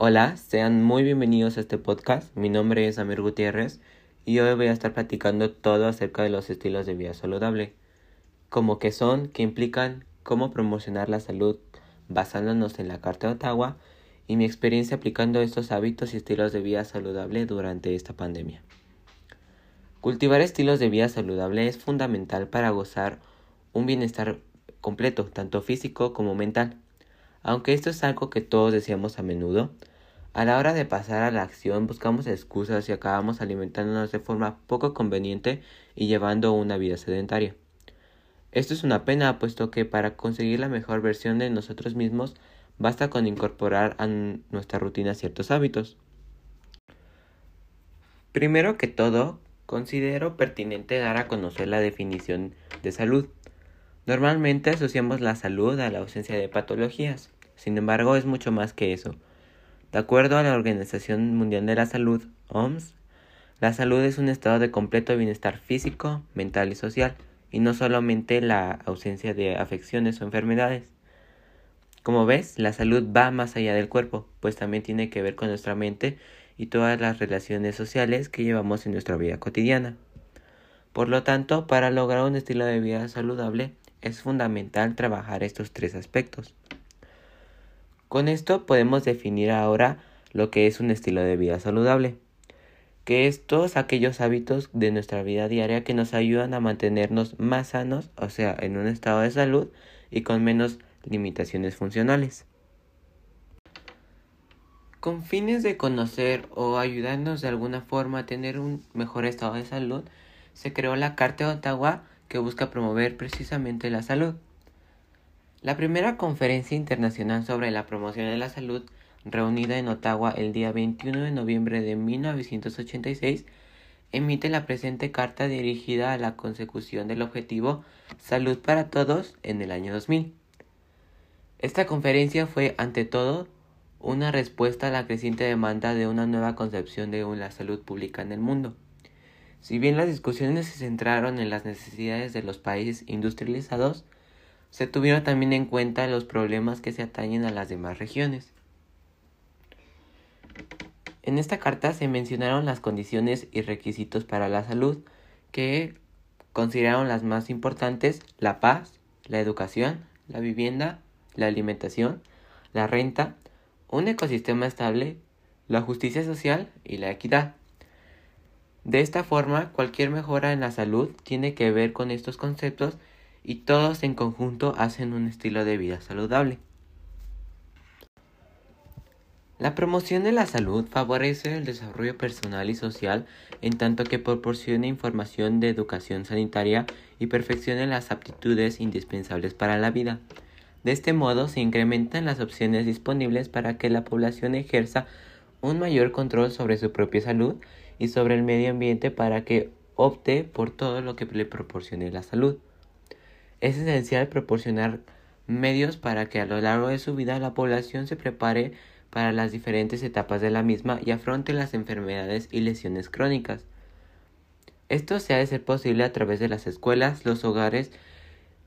Hola, sean muy bienvenidos a este podcast. Mi nombre es Amir Gutiérrez y hoy voy a estar platicando todo acerca de los estilos de vida saludable, como que son, qué implican, cómo promocionar la salud basándonos en la Carta de Ottawa y mi experiencia aplicando estos hábitos y estilos de vida saludable durante esta pandemia. Cultivar estilos de vida saludable es fundamental para gozar un bienestar completo, tanto físico como mental. Aunque esto es algo que todos deseamos a menudo, a la hora de pasar a la acción buscamos excusas y acabamos alimentándonos de forma poco conveniente y llevando una vida sedentaria. Esto es una pena, puesto que para conseguir la mejor versión de nosotros mismos basta con incorporar a nuestra rutina ciertos hábitos. Primero que todo, considero pertinente dar a conocer la definición de salud. Normalmente asociamos la salud a la ausencia de patologías, sin embargo es mucho más que eso. De acuerdo a la Organización Mundial de la Salud, OMS, la salud es un estado de completo bienestar físico, mental y social, y no solamente la ausencia de afecciones o enfermedades. Como ves, la salud va más allá del cuerpo, pues también tiene que ver con nuestra mente y todas las relaciones sociales que llevamos en nuestra vida cotidiana. Por lo tanto, para lograr un estilo de vida saludable es fundamental trabajar estos tres aspectos. Con esto podemos definir ahora lo que es un estilo de vida saludable, que es todos aquellos hábitos de nuestra vida diaria que nos ayudan a mantenernos más sanos, o sea, en un estado de salud y con menos limitaciones funcionales. Con fines de conocer o ayudarnos de alguna forma a tener un mejor estado de salud, se creó la Carta de Ottawa que busca promover precisamente la salud. La primera conferencia internacional sobre la promoción de la salud, reunida en Ottawa el día 21 de noviembre de 1986, emite la presente carta dirigida a la consecución del objetivo Salud para Todos en el año 2000. Esta conferencia fue, ante todo, una respuesta a la creciente demanda de una nueva concepción de la salud pública en el mundo. Si bien las discusiones se centraron en las necesidades de los países industrializados, se tuvieron también en cuenta los problemas que se atañen a las demás regiones. En esta carta se mencionaron las condiciones y requisitos para la salud que consideraron las más importantes la paz, la educación, la vivienda, la alimentación, la renta, un ecosistema estable, la justicia social y la equidad. De esta forma, cualquier mejora en la salud tiene que ver con estos conceptos y todos en conjunto hacen un estilo de vida saludable. La promoción de la salud favorece el desarrollo personal y social en tanto que proporciona información de educación sanitaria y perfecciona las aptitudes indispensables para la vida. De este modo se incrementan las opciones disponibles para que la población ejerza un mayor control sobre su propia salud y sobre el medio ambiente para que opte por todo lo que le proporcione la salud. Es esencial proporcionar medios para que a lo largo de su vida la población se prepare para las diferentes etapas de la misma y afronte las enfermedades y lesiones crónicas. Esto se ha de ser posible a través de las escuelas, los hogares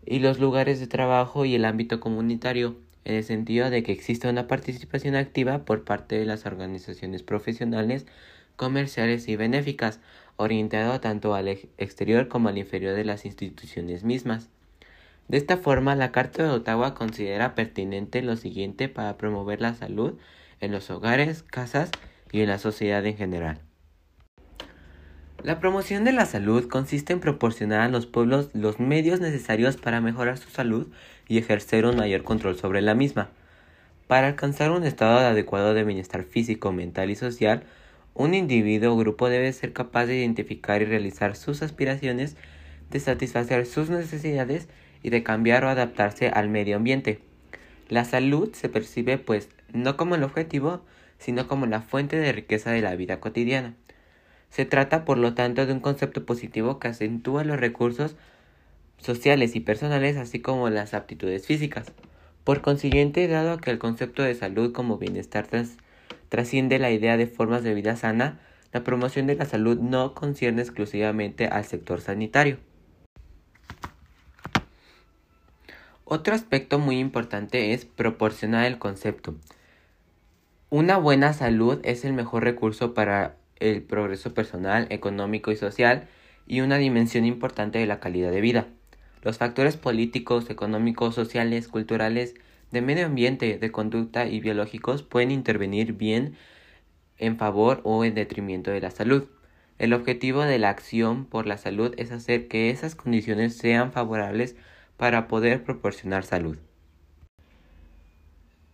y los lugares de trabajo y el ámbito comunitario, en el sentido de que exista una participación activa por parte de las organizaciones profesionales, comerciales y benéficas, orientado tanto al exterior como al inferior de las instituciones mismas. De esta forma, la Carta de Ottawa considera pertinente lo siguiente para promover la salud en los hogares, casas y en la sociedad en general. La promoción de la salud consiste en proporcionar a los pueblos los medios necesarios para mejorar su salud y ejercer un mayor control sobre la misma. Para alcanzar un estado adecuado de bienestar físico, mental y social, un individuo o grupo debe ser capaz de identificar y realizar sus aspiraciones, de satisfacer sus necesidades y de cambiar o adaptarse al medio ambiente. La salud se percibe pues no como el objetivo, sino como la fuente de riqueza de la vida cotidiana. Se trata, por lo tanto, de un concepto positivo que acentúa los recursos sociales y personales, así como las aptitudes físicas. Por consiguiente, dado que el concepto de salud como bienestar trasciende la idea de formas de vida sana, la promoción de la salud no concierne exclusivamente al sector sanitario. Otro aspecto muy importante es proporcionar el concepto. Una buena salud es el mejor recurso para el progreso personal, económico y social y una dimensión importante de la calidad de vida. Los factores políticos, económicos, sociales, culturales, de medio ambiente, de conducta y biológicos pueden intervenir bien en favor o en detrimento de la salud. El objetivo de la acción por la salud es hacer que esas condiciones sean favorables para poder proporcionar salud.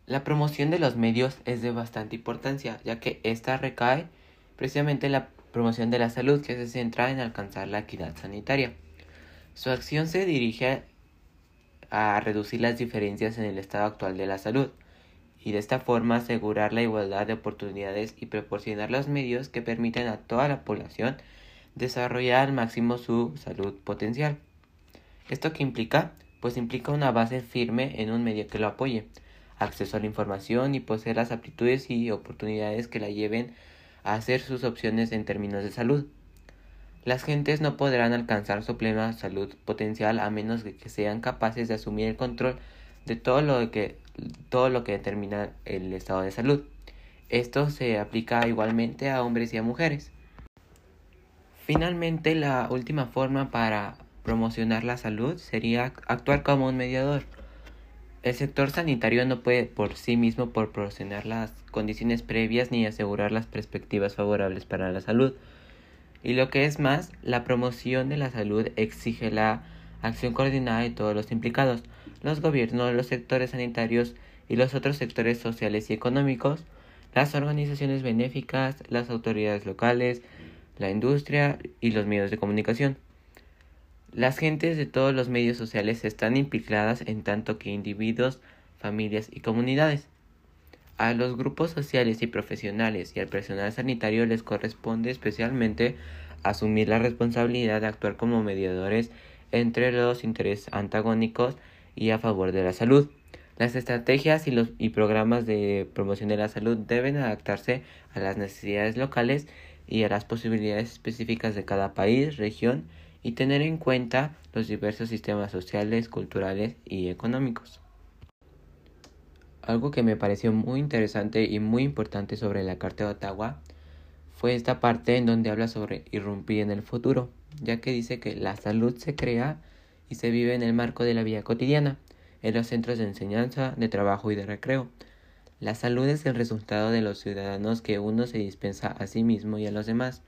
La promoción de los medios es de bastante importancia, ya que ésta recae precisamente en la promoción de la salud, que se centra en alcanzar la equidad sanitaria. Su acción se dirige a reducir las diferencias en el estado actual de la salud y de esta forma asegurar la igualdad de oportunidades y proporcionar los medios que permiten a toda la población desarrollar al máximo su salud potencial. ¿Esto qué implica? Pues implica una base firme en un medio que lo apoye, acceso a la información y poseer las aptitudes y oportunidades que la lleven a hacer sus opciones en términos de salud. Las gentes no podrán alcanzar su plena salud potencial a menos de que sean capaces de asumir el control de todo lo que, todo lo que determina el estado de salud. Esto se aplica igualmente a hombres y a mujeres. Finalmente, la última forma para promocionar la salud sería actuar como un mediador. El sector sanitario no puede por sí mismo proporcionar las condiciones previas ni asegurar las perspectivas favorables para la salud. Y lo que es más, la promoción de la salud exige la acción coordinada de todos los implicados, los gobiernos, los sectores sanitarios y los otros sectores sociales y económicos, las organizaciones benéficas, las autoridades locales, la industria y los medios de comunicación. Las gentes de todos los medios sociales están implicadas en tanto que individuos, familias y comunidades. A los grupos sociales y profesionales y al personal sanitario les corresponde especialmente asumir la responsabilidad de actuar como mediadores entre los intereses antagónicos y a favor de la salud. Las estrategias y, los, y programas de promoción de la salud deben adaptarse a las necesidades locales y a las posibilidades específicas de cada país, región y tener en cuenta los diversos sistemas sociales, culturales y económicos. Algo que me pareció muy interesante y muy importante sobre la Carta de Ottawa fue esta parte en donde habla sobre irrumpir en el futuro, ya que dice que la salud se crea y se vive en el marco de la vida cotidiana, en los centros de enseñanza, de trabajo y de recreo. La salud es el resultado de los ciudadanos que uno se dispensa a sí mismo y a los demás,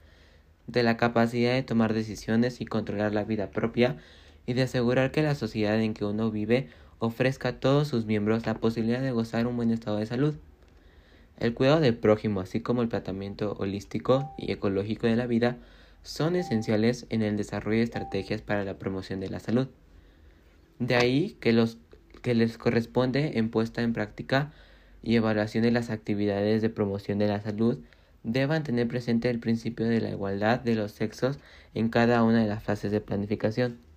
de la capacidad de tomar decisiones y controlar la vida propia y de asegurar que la sociedad en que uno vive ofrezca a todos sus miembros la posibilidad de gozar un buen estado de salud. El cuidado del prójimo, así como el tratamiento holístico y ecológico de la vida, son esenciales en el desarrollo de estrategias para la promoción de la salud. De ahí que los que les corresponde en puesta en práctica y evaluación de las actividades de promoción de la salud deban tener presente el principio de la igualdad de los sexos en cada una de las fases de planificación.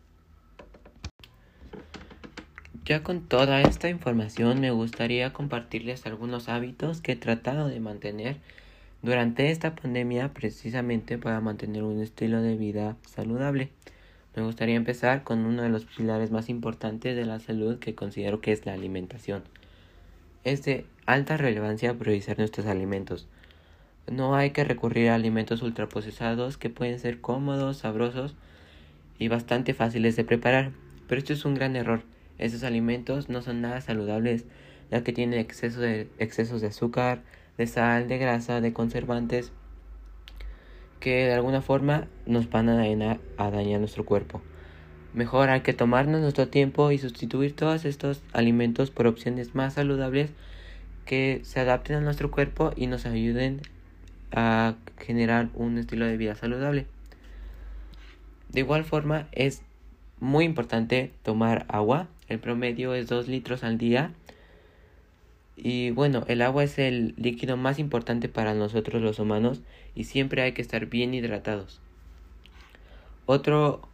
Ya con toda esta información me gustaría compartirles algunos hábitos que he tratado de mantener durante esta pandemia precisamente para mantener un estilo de vida saludable. Me gustaría empezar con uno de los pilares más importantes de la salud que considero que es la alimentación. Es de alta relevancia priorizar nuestros alimentos. No hay que recurrir a alimentos ultraprocesados que pueden ser cómodos, sabrosos y bastante fáciles de preparar. Pero esto es un gran error. Estos alimentos no son nada saludables ya que tienen exceso de, excesos de azúcar, de sal, de grasa, de conservantes que de alguna forma nos van a dañar, a dañar nuestro cuerpo. Mejor hay que tomarnos nuestro tiempo y sustituir todos estos alimentos por opciones más saludables que se adapten a nuestro cuerpo y nos ayuden a generar un estilo de vida saludable. De igual forma es muy importante tomar agua. El promedio es 2 litros al día. Y bueno, el agua es el líquido más importante para nosotros los humanos y siempre hay que estar bien hidratados. Otro,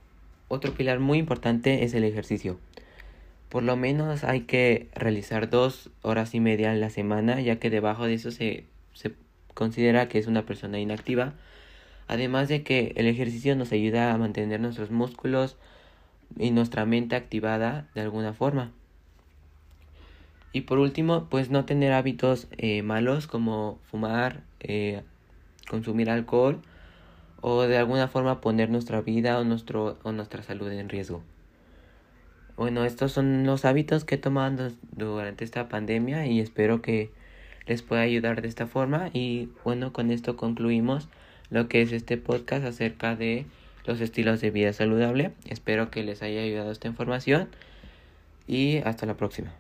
otro pilar muy importante es el ejercicio. Por lo menos hay que realizar dos horas y media en la semana, ya que debajo de eso se, se considera que es una persona inactiva. Además de que el ejercicio nos ayuda a mantener nuestros músculos y nuestra mente activada de alguna forma. Y por último, pues no tener hábitos eh, malos como fumar, eh, consumir alcohol o de alguna forma poner nuestra vida o, nuestro, o nuestra salud en riesgo. Bueno, estos son los hábitos que he tomado durante esta pandemia y espero que les pueda ayudar de esta forma. Y bueno, con esto concluimos lo que es este podcast acerca de los estilos de vida saludable. Espero que les haya ayudado esta información y hasta la próxima.